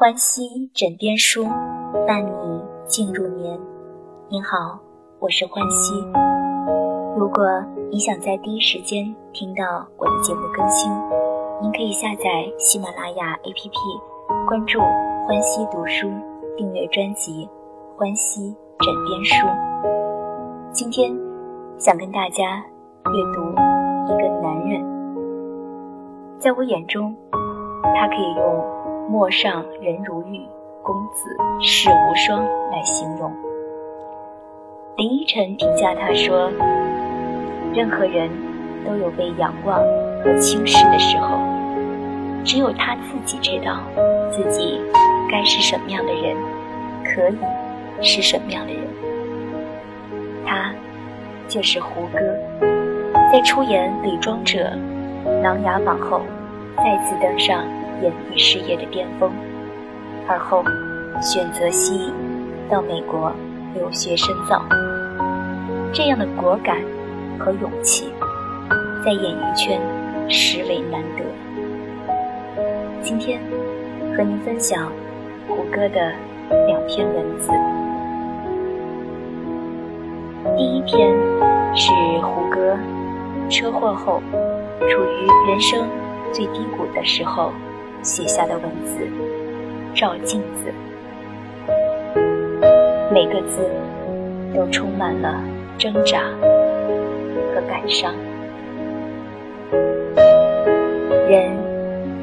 欢喜枕边书，伴你进入眠。您好，我是欢喜。如果你想在第一时间听到我的节目更新，您可以下载喜马拉雅 APP，关注“欢喜读书”，订阅专辑《欢喜枕边书》。今天想跟大家阅读一个男人，在我眼中，他可以用。陌上人如玉，公子世无双来形容。林依晨评价他说：“任何人都有被仰望和轻视的时候，只有他自己知道自己该是什么样的人，可以是什么样的人。他就是胡歌，在出演《伪装者》《琅琊榜》后，再次登上。”演艺事业的巅峰，而后选择西到美国留学深造。这样的果敢和勇气，在演艺圈实为难得。今天和您分享胡歌的两篇文字。第一篇是胡歌车祸后，处于人生最低谷的时候。写下的文字，照镜子，每个字都充满了挣扎和感伤。人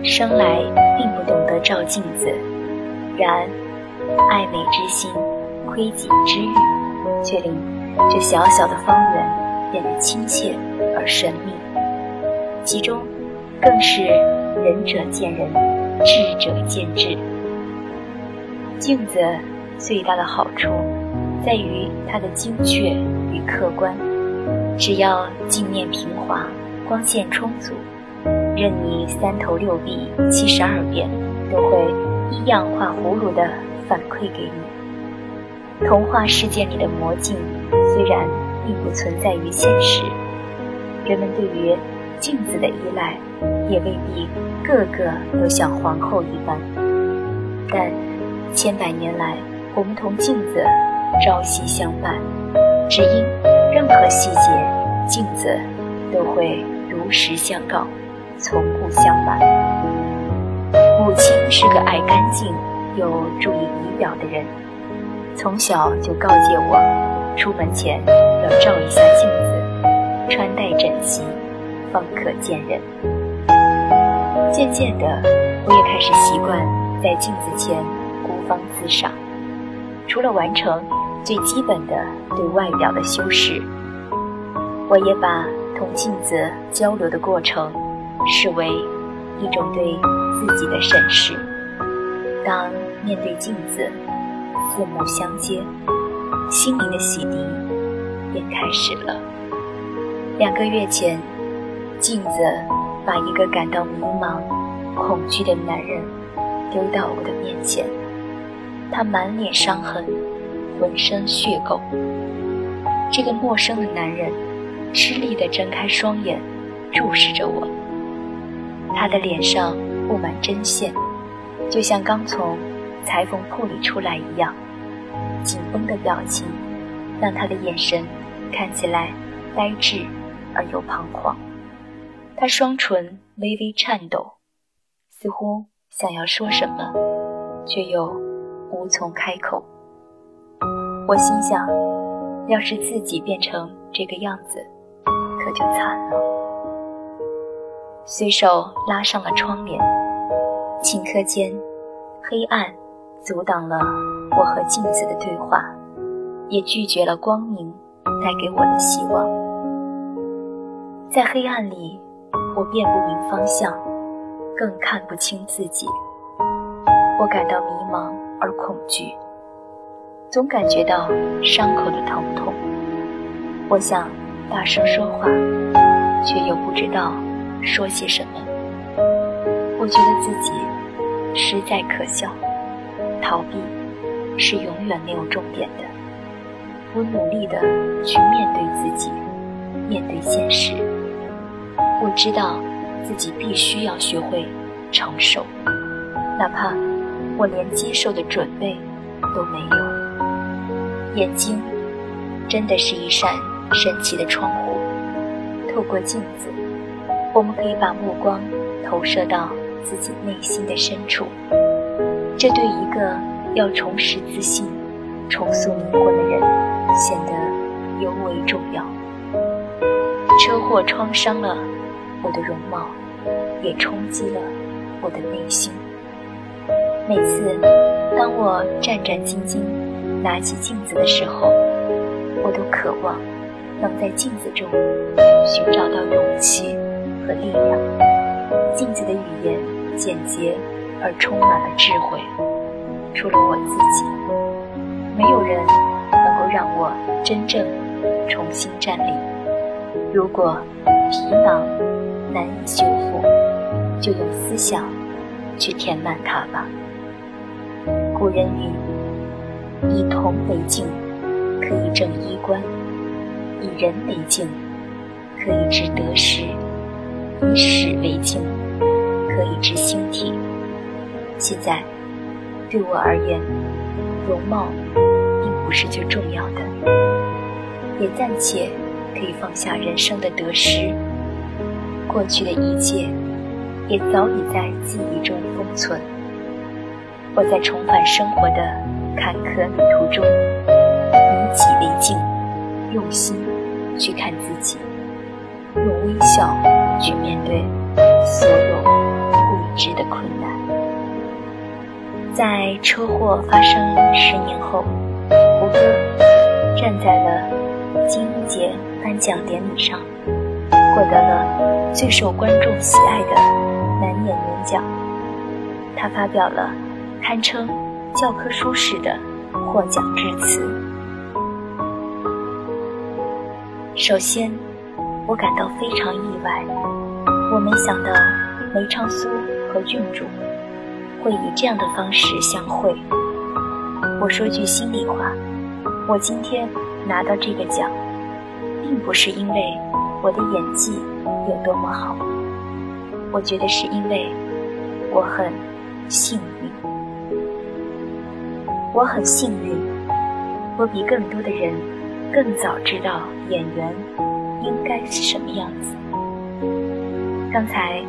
生来并不懂得照镜子，然爱美之心、窥己之欲，却令这小小的方圆变得亲切而神秘。其中，更是。仁者见仁，智者见智。镜子最大的好处，在于它的精确与客观。只要镜面平滑，光线充足，任你三头六臂、七十二变，都会一样画葫芦的反馈给你。童话世界里的魔镜，虽然并不存在于现实，人们对于镜子的依赖，也未必个个都像皇后一般。但千百年来，我们同镜子朝夕相伴，只因任何细节，镜子都会如实相告，从不相瞒。母亲是个爱干净又注意仪表的人，从小就告诫我，出门前要照一下镜子，穿戴整齐。方可见人。渐渐的，我也开始习惯在镜子前孤芳自赏。除了完成最基本的对外表的修饰，我也把同镜子交流的过程视为一种对自己的审视。当面对镜子，四目相接，心灵的洗涤便开始了。两个月前。镜子把一个感到迷茫、恐惧的男人丢到我的面前，他满脸伤痕，浑身血垢。这个陌生的男人吃力地睁开双眼，注视着我。他的脸上布满针线，就像刚从裁缝铺里出来一样。紧绷的表情让他的眼神看起来呆滞而又彷徨。他双唇微微颤抖，似乎想要说什么，却又无从开口。我心想，要是自己变成这个样子，可就惨了。随手拉上了窗帘，顷刻间，黑暗阻挡了我和镜子的对话，也拒绝了光明带给我的希望。在黑暗里。我辨不明方向，更看不清自己。我感到迷茫而恐惧，总感觉到伤口的疼痛。我想大声说话，却又不知道说些什么。我觉得自己实在可笑，逃避是永远没有终点的。我努力的去面对自己，面对现实。我知道自己必须要学会承受，哪怕我连接受的准备都没有。眼睛真的是一扇神奇的窗户，透过镜子，我们可以把目光投射到自己内心的深处。这对一个要重拾自信、重塑灵魂的人，显得尤为重要。车祸创伤了我的容貌，也冲击了我的内心。每次，当我战战兢兢拿起镜子的时候，我都渴望能在镜子中寻找到勇气和力量。镜子的语言简洁而充满了智慧，除了我自己，没有人能够让我真正重新站立。如果皮囊难以修复，就用思想去填满它吧。古人云：“以铜为镜，可以正衣冠；以人为镜，可以知得失；以史为镜，可以知兴替。”现在，对我而言，容貌并不是最重要的，也暂且可以放下人生的得失。过去的一切，也早已在记忆中封存。我在重返生活的坎坷旅途中，以己为镜，用心去看自己，用微笑去面对所有未知的困难。在车祸发生十年后，胡歌站在了金鹰节颁奖典礼上，获得了最受观众喜爱的男演员奖。他发表了。堪称教科书式的获奖致辞。首先，我感到非常意外，我没想到梅长苏和郡主会以这样的方式相会。我说句心里话，我今天拿到这个奖，并不是因为我的演技有多么好，我觉得是因为我很幸运。我很幸运，我比更多的人更早知道演员应该是什么样子。刚才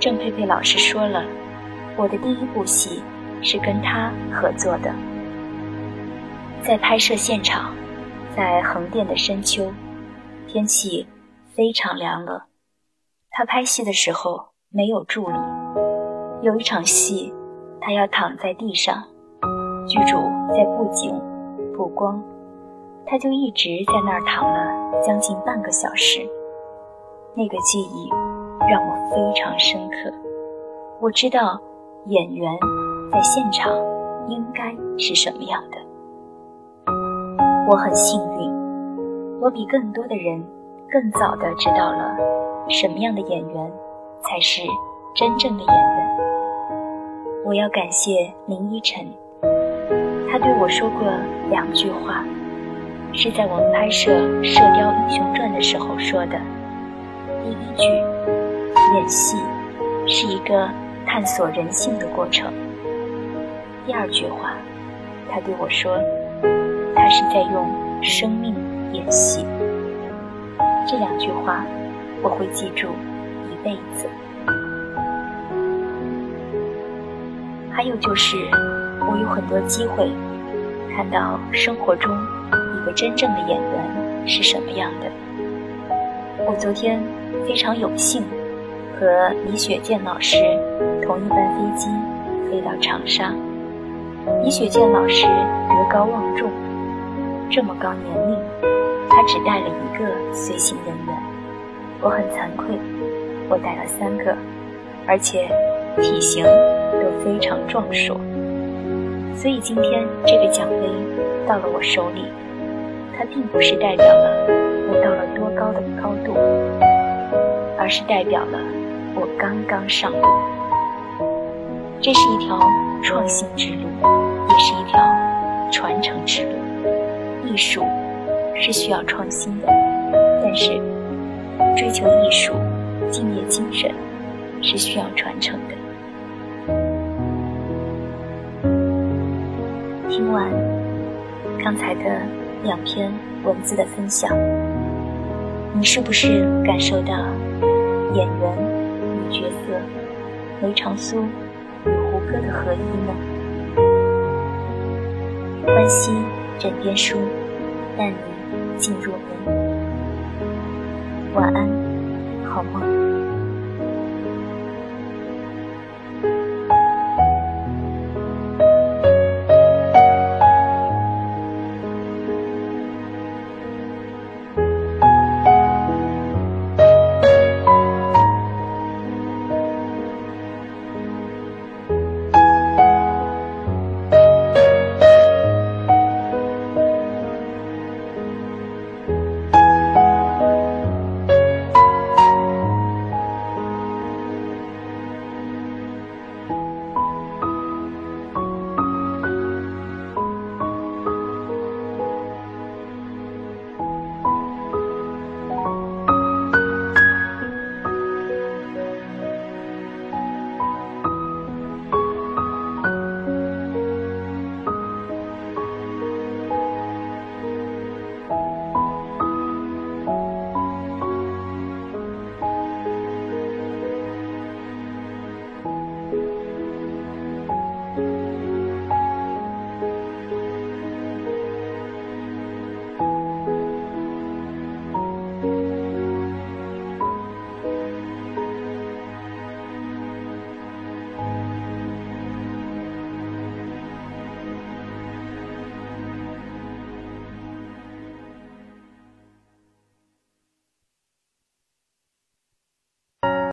郑佩佩老师说了，我的第一部戏是跟他合作的，在拍摄现场，在横店的深秋，天气非常凉了。他拍戏的时候没有助理，有一场戏，他要躺在地上。剧组在布景、布光，他就一直在那儿躺了将近半个小时。那个记忆让我非常深刻。我知道演员在现场应该是什么样的。我很幸运，我比更多的人更早的知道了什么样的演员才是真正的演员。我要感谢林依晨。他对我说过两句话，是在我们拍摄《射雕英雄传》的时候说的。第一句，演戏是一个探索人性的过程。第二句话，他对我说，他是在用生命演戏。这两句话，我会记住一辈子。还有就是。我有很多机会看到生活中一个真正的演员是什么样的。我昨天非常有幸和李雪健老师同一班飞机飞到长沙。李雪健老师德高望重，这么高年龄，他只带了一个随行人员。我很惭愧，我带了三个，而且体型都非常壮硕。所以今天这个奖杯到了我手里，它并不是代表了我到了多高的高度，而是代表了我刚刚上路。这是一条创新之路，也是一条传承之路。艺术是需要创新的，但是追求艺术、敬业精神是需要传承的。听完刚才的两篇文字的分享，你是不是感受到演员与角色梅长苏与胡歌的合一呢？关心枕边书，伴你进入梦。晚安，好梦。